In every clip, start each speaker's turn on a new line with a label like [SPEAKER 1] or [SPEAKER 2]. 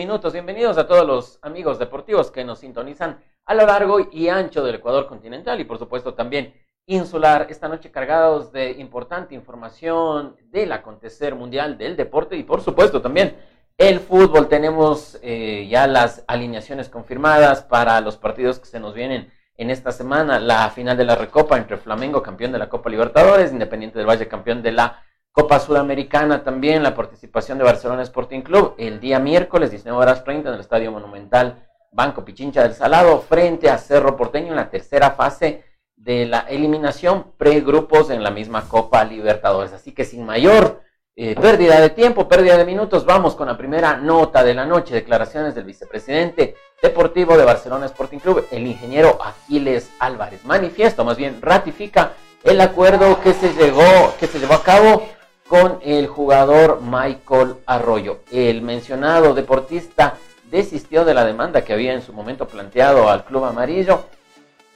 [SPEAKER 1] horas con 13 minutos. Bienvenidos a todos los amigos deportivos que nos sintonizan a lo largo y ancho del Ecuador continental y por supuesto también insular. Esta noche cargados de importante información del acontecer mundial del deporte y por supuesto también el fútbol. Tenemos eh, ya las alineaciones confirmadas para los partidos que se nos vienen en esta semana. La final de la Recopa entre Flamengo, campeón de la Copa Libertadores, Independiente del Valle, campeón de la Copa Sudamericana también, la participación de Barcelona Sporting Club el día miércoles, 19 horas 30 en el Estadio Monumental Banco Pichincha del Salado, frente a Cerro Porteño en la tercera fase de la eliminación pre-grupos en la misma Copa Libertadores. Así que sin mayor eh, pérdida de tiempo, pérdida de minutos, vamos con la primera nota de la noche, declaraciones del vicepresidente deportivo de Barcelona Sporting Club, el ingeniero Aquiles Álvarez. Manifiesto, más bien ratifica el acuerdo que se llegó, que se llevó a cabo con el jugador Michael Arroyo. El mencionado deportista desistió de la demanda que había en su momento planteado al Club Amarillo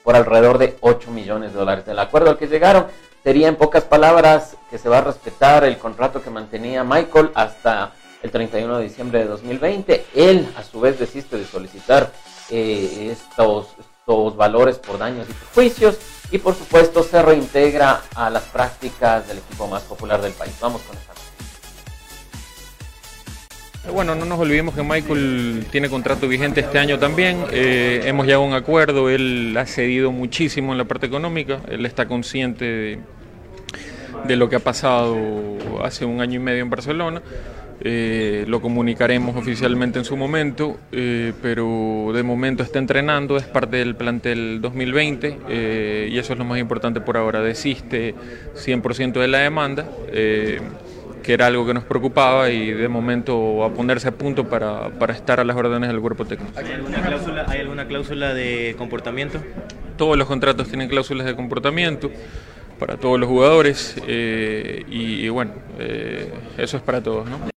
[SPEAKER 1] por alrededor de 8 millones de dólares. El acuerdo al que llegaron sería en pocas palabras que se va a respetar el contrato que mantenía Michael hasta el 31 de diciembre de 2020. Él a su vez desiste de solicitar eh, estos, estos valores por daños y perjuicios y por supuesto se reintegra a las prácticas del equipo más popular del país. Vamos con esta.
[SPEAKER 2] Bueno, no nos olvidemos que Michael tiene contrato vigente este año también. Eh, hemos llegado a un acuerdo, él ha cedido muchísimo en la parte económica, él está consciente de, de lo que ha pasado hace un año y medio en Barcelona. Eh, lo comunicaremos oficialmente en su momento, eh, pero de momento está entrenando, es parte del plantel 2020 eh, y eso es lo más importante por ahora. Desiste 100% de la demanda, que era algo que nos preocupaba y de momento va a ponerse a punto para, para estar a las órdenes del cuerpo técnico.
[SPEAKER 3] ¿Hay alguna cláusula, ¿Hay alguna cláusula de comportamiento?
[SPEAKER 2] Todos los contratos tienen cláusulas de comportamiento para todos los jugadores y, y, bueno, eso es para todos. ¿no?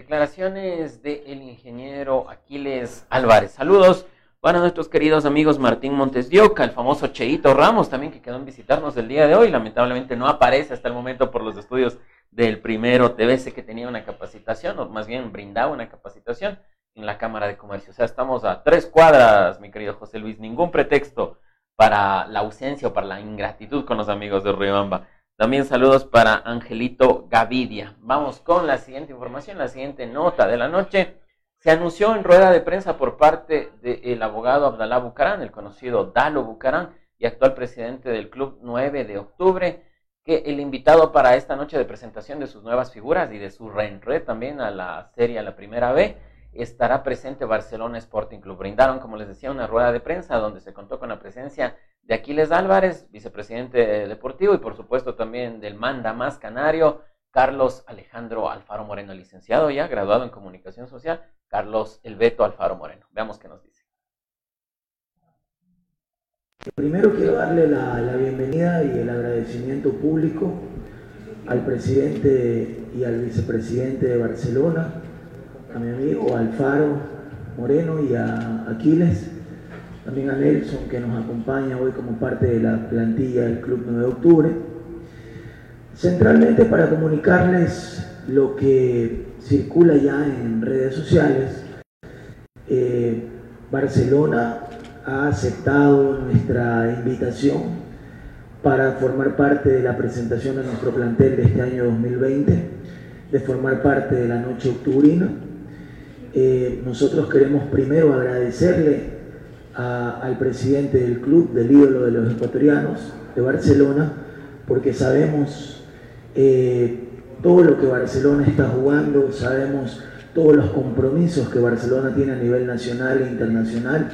[SPEAKER 1] Declaraciones del ingeniero Aquiles Álvarez. Saludos para nuestros queridos amigos Martín Montes Dioca, el famoso Cheito Ramos, también que quedó en visitarnos el día de hoy. Lamentablemente no aparece hasta el momento por los estudios del primero TVC que tenía una capacitación, o más bien brindaba una capacitación en la Cámara de Comercio. O sea, estamos a tres cuadras, mi querido José Luis, ningún pretexto para la ausencia o para la ingratitud con los amigos de Riobamba. También saludos para Angelito Gavidia. Vamos con la siguiente información, la siguiente nota de la noche. Se anunció en rueda de prensa por parte del abogado Abdalá Bucarán, el conocido Dalo Bucarán y actual presidente del Club 9 de octubre, que el invitado para esta noche de presentación de sus nuevas figuras y de su reenred también a la serie a la primera B estará presente Barcelona Sporting Club. Brindaron, como les decía, una rueda de prensa donde se contó con la presencia de Aquiles Álvarez, vicepresidente deportivo, y por supuesto también del manda más canario, Carlos Alejandro Alfaro Moreno, licenciado ya, graduado en comunicación social, Carlos Elbeto Alfaro Moreno. Veamos qué nos dice.
[SPEAKER 4] Primero quiero darle la, la bienvenida y el agradecimiento público al presidente y al vicepresidente de Barcelona, a mi amigo Alfaro Moreno y a Aquiles también a Nelson que nos acompaña hoy como parte de la plantilla del Club 9 de Octubre, centralmente para comunicarles lo que circula ya en redes sociales. Eh, Barcelona ha aceptado nuestra invitación para formar parte de la presentación de nuestro plantel de este año 2020, de formar parte de la noche octubrina. Eh, nosotros queremos primero agradecerle al presidente del club, del ídolo de los ecuatorianos, de Barcelona, porque sabemos eh, todo lo que Barcelona está jugando, sabemos todos los compromisos que Barcelona tiene a nivel nacional e internacional,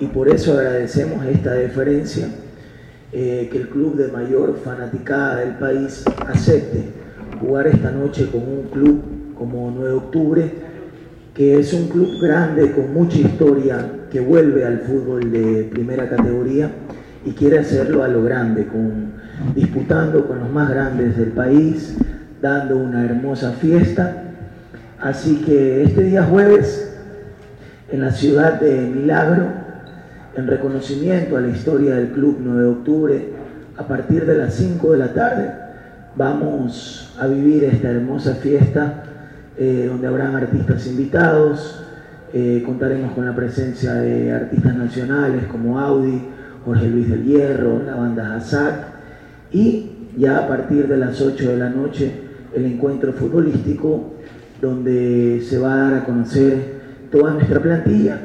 [SPEAKER 4] y por eso agradecemos esta deferencia eh, que el club de mayor fanaticada del país acepte jugar esta noche con un club como 9 de octubre, que es un club grande con mucha historia, que vuelve al fútbol de primera categoría y quiere hacerlo a lo grande, con, disputando con los más grandes del país, dando una hermosa fiesta. Así que este día jueves, en la ciudad de Milagro, en reconocimiento a la historia del Club 9 de Octubre, a partir de las 5 de la tarde, vamos a vivir esta hermosa fiesta eh, donde habrán artistas invitados. Eh, contaremos con la presencia de artistas nacionales como Audi, Jorge Luis del Hierro, la banda Hazak y ya a partir de las 8 de la noche el encuentro futbolístico donde se va a dar a conocer toda nuestra plantilla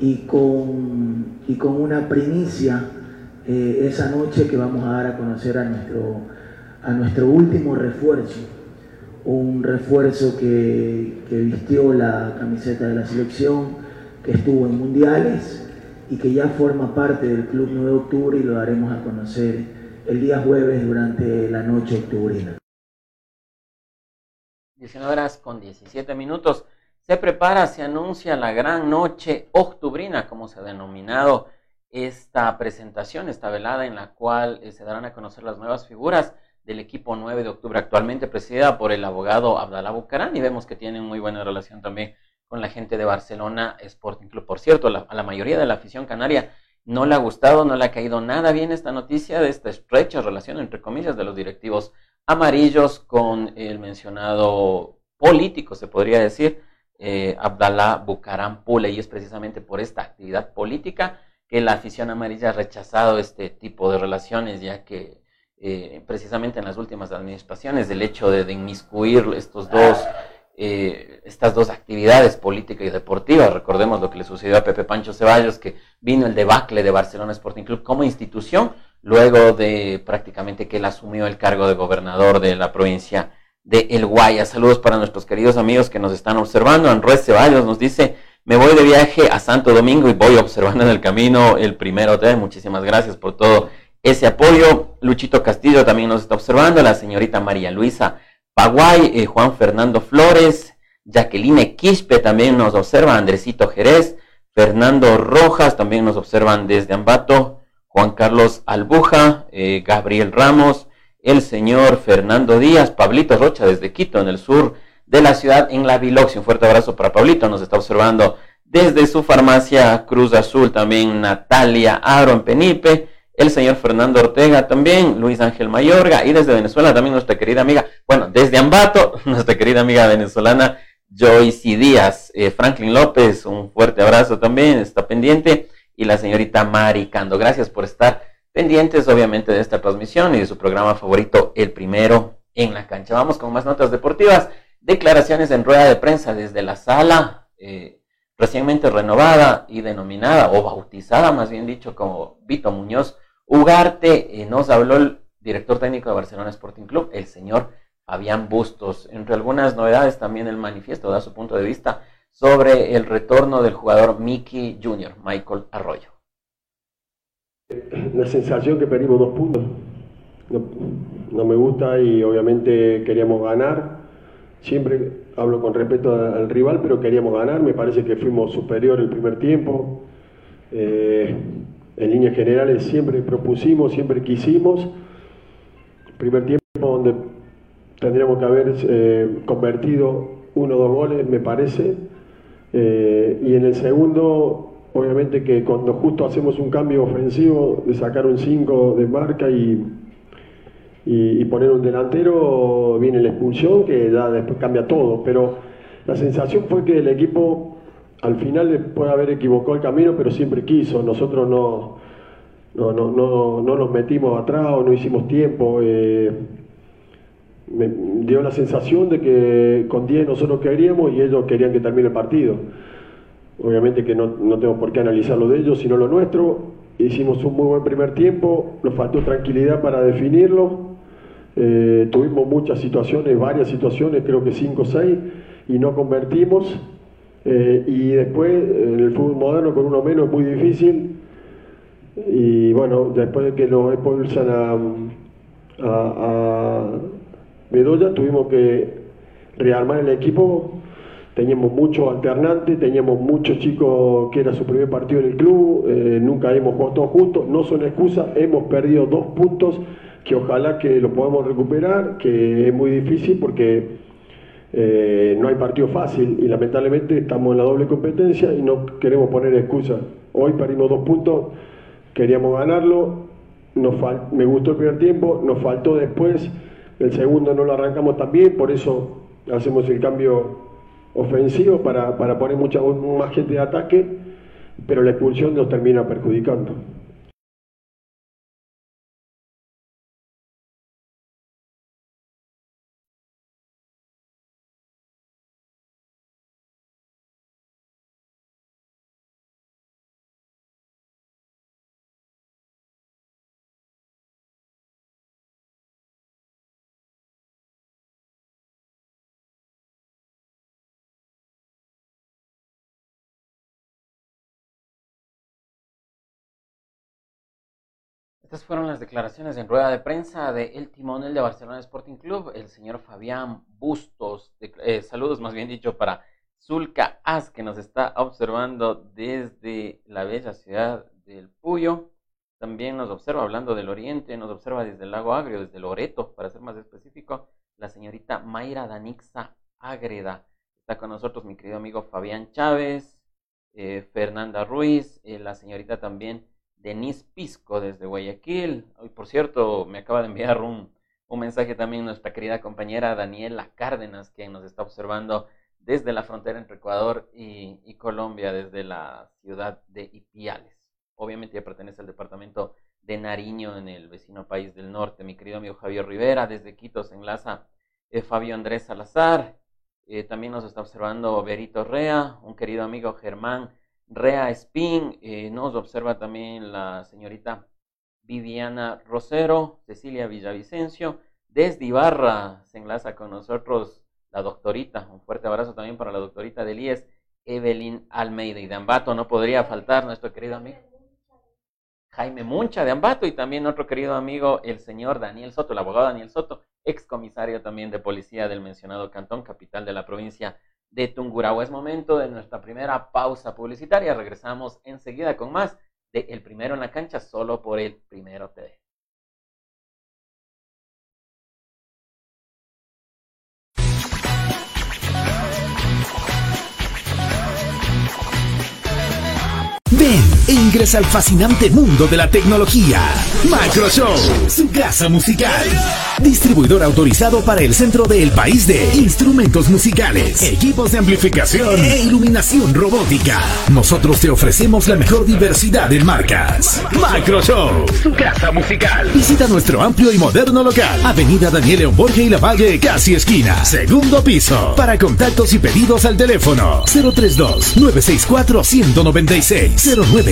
[SPEAKER 4] y con, y con una primicia eh, esa noche que vamos a dar a conocer a nuestro, a nuestro último refuerzo, un refuerzo que, que vistió la camiseta de la selección, que estuvo en mundiales y que ya forma parte del Club 9 de Octubre y lo daremos a conocer el día jueves durante la noche octubrina.
[SPEAKER 1] 19 horas con 17 minutos. Se prepara, se anuncia la gran noche octubrina, como se ha denominado esta presentación, esta velada en la cual eh, se darán a conocer las nuevas figuras del equipo 9 de octubre, actualmente presidida por el abogado Abdalá Bucarán, y vemos que tienen muy buena relación también con la gente de Barcelona Sporting Club. Por cierto, a la mayoría de la afición canaria no le ha gustado, no le ha caído nada bien esta noticia de esta estrecha relación, entre comillas, de los directivos amarillos con el mencionado político, se podría decir, eh, Abdalá Bucaram Pule, y es precisamente por esta actividad política que la afición amarilla ha rechazado este tipo de relaciones, ya que eh, precisamente en las últimas administraciones el hecho de, inmiscuir estos dos, eh, estas dos actividades, política y deportiva, recordemos lo que le sucedió a Pepe Pancho Ceballos, que vino el debacle de Barcelona Sporting Club como institución, luego de prácticamente que él asumió el cargo de gobernador de la provincia de El Guaya. Saludos para nuestros queridos amigos que nos están observando. Andrés Ceballos nos dice, me voy de viaje a Santo Domingo y voy observando en el camino el primero hotel. Muchísimas gracias por todo ese apoyo. Luchito Castillo también nos está observando, la señorita María Luisa Paguay, eh, Juan Fernando Flores, Jacqueline Quispe también nos observa, Andresito Jerez, Fernando Rojas también nos observan desde Ambato, Juan Carlos Albuja, eh, Gabriel Ramos, el señor Fernando Díaz, Pablito Rocha desde Quito, en el sur de la ciudad, en la Biloxi. Un fuerte abrazo para Pablito, nos está observando desde su farmacia Cruz Azul, también Natalia Aro en Penipe, el señor Fernando Ortega también, Luis Ángel Mayorga, y desde Venezuela también nuestra querida amiga, bueno, desde Ambato, nuestra querida amiga venezolana Joyce Díaz, eh, Franklin López, un fuerte abrazo también, está pendiente, y la señorita Mari Cando. Gracias por estar pendientes obviamente de esta transmisión y de su programa favorito, el primero en la cancha. Vamos con más notas deportivas. Declaraciones en rueda de prensa desde la sala eh, recientemente renovada y denominada o bautizada, más bien dicho, como Vito Muñoz Ugarte. Eh, nos habló el director técnico de Barcelona Sporting Club, el señor Fabián Bustos. Entre algunas novedades también el manifiesto da su punto de vista sobre el retorno del jugador Mickey Jr., Michael Arroyo
[SPEAKER 5] la sensación que perdimos dos puntos. No, me gusta y obviamente queríamos ganar. Siempre hablo con respeto al rival, pero queríamos ganar. Me parece que fuimos superior el primer tiempo. Eh, en líneas generales siempre propusimos, siempre quisimos. Primer tiempo donde tendríamos que haber eh, convertido uno o dos goles, me parece. Eh, y en el segundo Obviamente que cuando justo hacemos un cambio ofensivo de sacar un 5 de marca y, y, poner un delantero, viene la expulsión que ya después cambia todo. Pero la sensación fue que el equipo al final puede haber equivocado el camino, pero siempre quiso. Nosotros no, no, no, no, no nos metimos atrás o no hicimos tiempo. Eh, me dio la sensación de que con 10 nosotros queríamos y ellos querían que termine el partido. Obviamente que no, no tengo por qué analizar lo de ellos, sino lo nuestro. Hicimos un muy buen primer tiempo, nos faltó tranquilidad para definirlo. Eh, tuvimos muchas situaciones, varias situaciones, creo que 5 o 6, y no convertimos. Eh, y después, en el fútbol moderno, con uno menos es muy difícil. Y bueno, después de que nos expulsan a, a, a Bedoya, tuvimos que rearmar el equipo. Teníamos muchos alternantes, teníamos muchos chicos que era su primer partido en el club, eh, nunca hemos jugado todos juntos, no son excusas, hemos perdido dos puntos que ojalá que lo podamos recuperar, que es muy difícil porque eh, no hay partido fácil y lamentablemente estamos en la doble competencia y no queremos poner excusas. Hoy perdimos dos puntos, queríamos ganarlo, nos me gustó el primer tiempo, nos faltó después, el segundo no lo arrancamos tan bien, por eso hacemos el cambio ofensivo para, para poner mucha más gente de ataque, pero la expulsión nos termina perjudicando.
[SPEAKER 1] Estas fueron las declaraciones en rueda de prensa de el timonel de Barcelona Sporting Club, el señor Fabián Bustos. Eh, saludos más bien dicho para Zulca As, que nos está observando desde la bella ciudad del Puyo. También nos observa hablando del oriente, nos observa desde el lago Agrio, desde Loreto, para ser más específico, la señorita Mayra Danixa Ágreda. Está con nosotros mi querido amigo Fabián Chávez, eh, Fernanda Ruiz, eh, la señorita también Denise Pisco desde Guayaquil. Hoy, por cierto, me acaba de enviar un, mensaje también nuestra querida compañera Daniela Cárdenas, quien nos está observando desde la frontera entre Ecuador y, Colombia, desde la ciudad de Ipiales. Obviamente ya pertenece al departamento de Nariño, en el vecino país del norte. Mi querido amigo Javier Rivera, desde Quito se enlaza eh, Fabio Andrés Salazar. Eh, también nos está observando Berito Rea, un querido amigo Germán Rea Spin, eh, nos observa también la señorita Viviana Rosero, Cecilia Villavicencio, desde Ibarra se enlaza con nosotros la doctorita, un fuerte abrazo también para la doctorita de IES, Evelyn Almeida. Y de Ambato, no podría faltar nuestro querido amigo Jaime Muncha. De Ambato y también nuestro querido amigo el señor Daniel Soto, el abogado Daniel Soto, ex comisario también de policía del mencionado cantón, capital de la provincia de Tungurahua. Es momento de nuestra primera pausa publicitaria. Regresamos enseguida con más de El Primero en la Cancha, solo por el Primero TV.
[SPEAKER 6] E ingresa al fascinante mundo de la tecnología. Macroshow, su casa musical. Distribuidor autorizado para el centro del país de instrumentos musicales, equipos de amplificación e iluminación robótica. Nosotros te ofrecemos la mejor diversidad en marcas. Macroshow, su casa musical. Visita nuestro amplio y moderno local. Avenida Daniel León Borges y La Valle, casi esquina. Segundo piso. Para contactos y pedidos al teléfono 032 964 196 09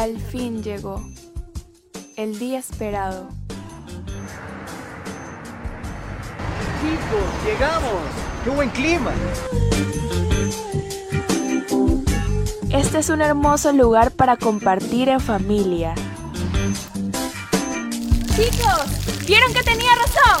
[SPEAKER 7] Al fin llegó. El día esperado.
[SPEAKER 8] Chicos, llegamos. ¡Qué buen clima!
[SPEAKER 7] Este es un hermoso lugar para compartir en familia.
[SPEAKER 9] Chicos, ¿vieron que tenía razón?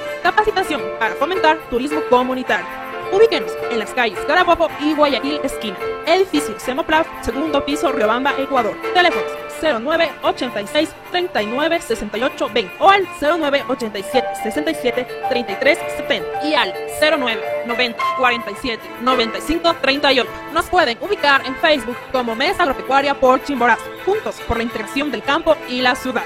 [SPEAKER 10] Capacitación para fomentar turismo comunitario. Ubíquenos en las calles Carabobo y Guayaquil esquina. Edificio Semoplaf, segundo piso, Riobamba, Ecuador. Teléfonos 09 86 39 68 20 o al 09 87 67 33 70 y al 09 90 47 95 38. Nos pueden ubicar en Facebook como Mesa Agropecuaria por Chimborazo, juntos por la integración del campo y la ciudad.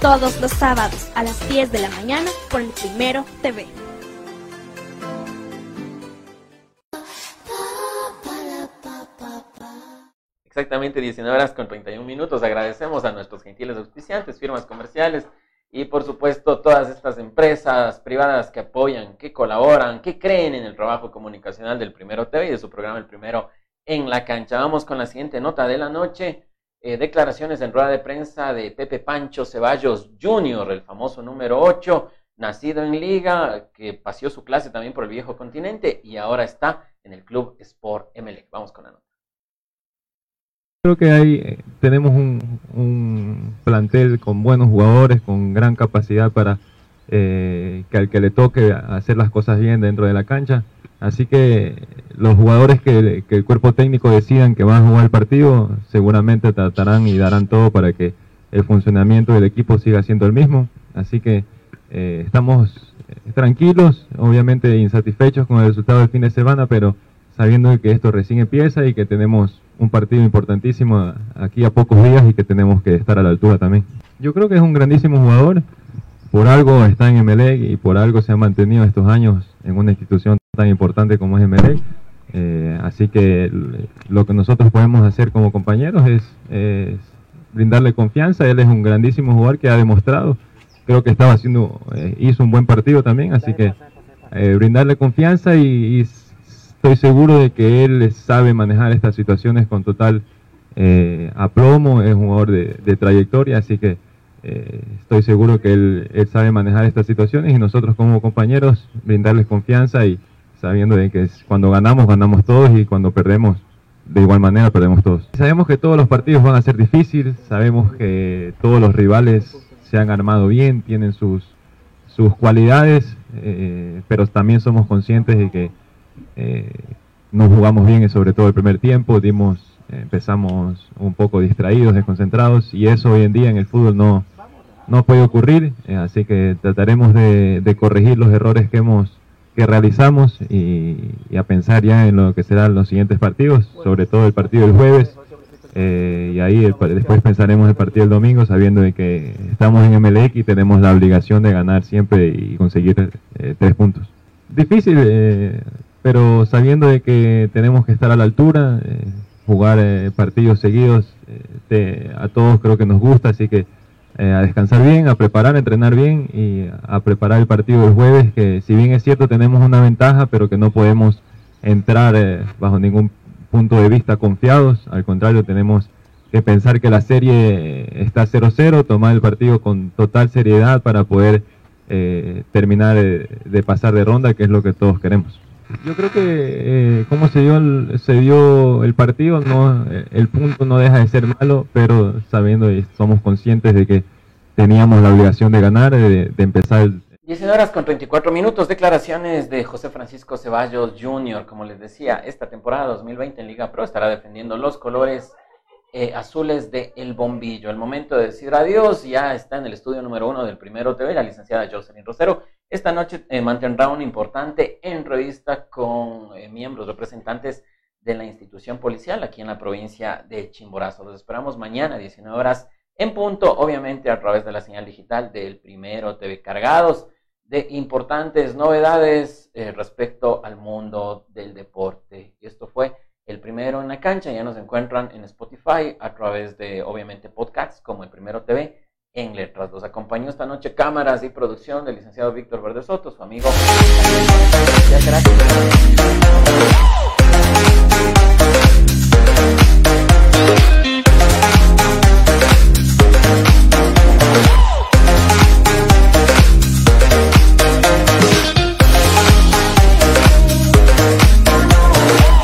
[SPEAKER 9] todos los sábados a las 10 de la mañana por el Primero TV.
[SPEAKER 1] Exactamente 19 horas con 31 minutos. Agradecemos a nuestros gentiles auspiciantes, firmas comerciales y por supuesto todas estas empresas privadas que apoyan, que colaboran, que creen en el trabajo comunicacional del Primero TV y de su programa El Primero en la cancha. Vamos con la siguiente nota de la noche. Eh, declaraciones en rueda de prensa de Pepe Pancho Ceballos Jr., el famoso número 8, nacido en Liga, que paseó su clase también por el viejo continente y ahora está en el Club Sport MLE. Vamos con la nota.
[SPEAKER 11] Creo que hay, eh, tenemos un, un, plantel con buenos jugadores, con gran capacidad para eh, que al que le toque hacer las cosas bien dentro de la cancha. Así que los jugadores que, el cuerpo técnico decidan que van a jugar el partido, seguramente tratarán y darán todo para que el funcionamiento del equipo siga siendo el mismo. Así que eh, estamos tranquilos, obviamente insatisfechos con el resultado del fin de semana, pero sabiendo que esto recién empieza y que tenemos un partido importantísimo aquí a pocos días y que tenemos que estar a la altura también. Yo creo que es un grandísimo jugador, por algo está en Emelec y por algo se ha mantenido estos años en una institución tan importante como es Emelec. Eh, así que lo que nosotros podemos hacer como compañeros es, brindarle confianza. Él es un grandísimo jugador que ha demostrado. Creo que estaba haciendo, eh, hizo un buen partido también, así que eh, brindarle confianza y, estoy seguro de que él sabe manejar estas situaciones con total aplomo. Es un jugador de, trayectoria, así que estoy seguro que él, él sabe manejar estas situaciones y nosotros como compañeros brindarles confianza y sabiendo de que cuando ganamos, ganamos todos y cuando perdemos, de igual manera perdemos todos. Sabemos que todos los partidos van a ser difíciles, sabemos que todos los rivales se han armado bien, tienen sus, sus cualidades, eh, pero también somos conscientes de que eh, no jugamos bien, y sobre todo el primer tiempo, dimos, empezamos un poco distraídos, desconcentrados, y eso hoy en día en el fútbol no, no puede ocurrir, eh, así que trataremos de, de corregir los errores que hemos que realizamos y, a pensar ya en lo que serán los siguientes partidos, sobre todo el partido del jueves. Eh, y ahí después pensaremos el partido del domingo, sabiendo de que estamos en MLX y tenemos la obligación de ganar siempre y conseguir eh, tres puntos. Difícil, eh, pero sabiendo de que tenemos que estar a la altura, jugar partidos seguidos, a todos creo que nos gusta, así que eh, a descansar bien, a preparar, a entrenar bien y a preparar el partido del jueves, que si bien es cierto tenemos una ventaja, pero que no podemos entrar eh, bajo ningún punto de vista confiados, al contrario tenemos que pensar que la serie está 0-0, tomar el partido con total seriedad para poder eh, terminar de pasar de ronda, que es lo que todos queremos. Yo creo que eh, como se dio el, se dio el partido, no el punto no deja de ser malo, pero sabiendo y somos conscientes de que teníamos la obligación de ganar, de, empezar.
[SPEAKER 1] 19 horas con 34 minutos, declaraciones de José Francisco Ceballos Jr., como les decía, esta temporada 2020 en Liga Pro estará defendiendo los colores eh, azules de El Bombillo. El momento de decir adiós ya está en el estudio número uno del Primero TV, la licenciada Jocelyn Rosero. Esta noche eh, mantendrá un importante entrevista con eh, miembros, representantes de la institución policial aquí en la provincia de Chimborazo. Los esperamos mañana a 19 horas en punto, obviamente a través de la señal digital del Primero TV, cargados de importantes novedades eh, respecto al mundo del deporte. Y esto fue el primero en la cancha. Ya nos encuentran en Spotify a través de, obviamente, podcasts como el Primero TV en letras. Los acompañó esta noche cámaras y producción del licenciado Víctor Verde Soto, su amigo.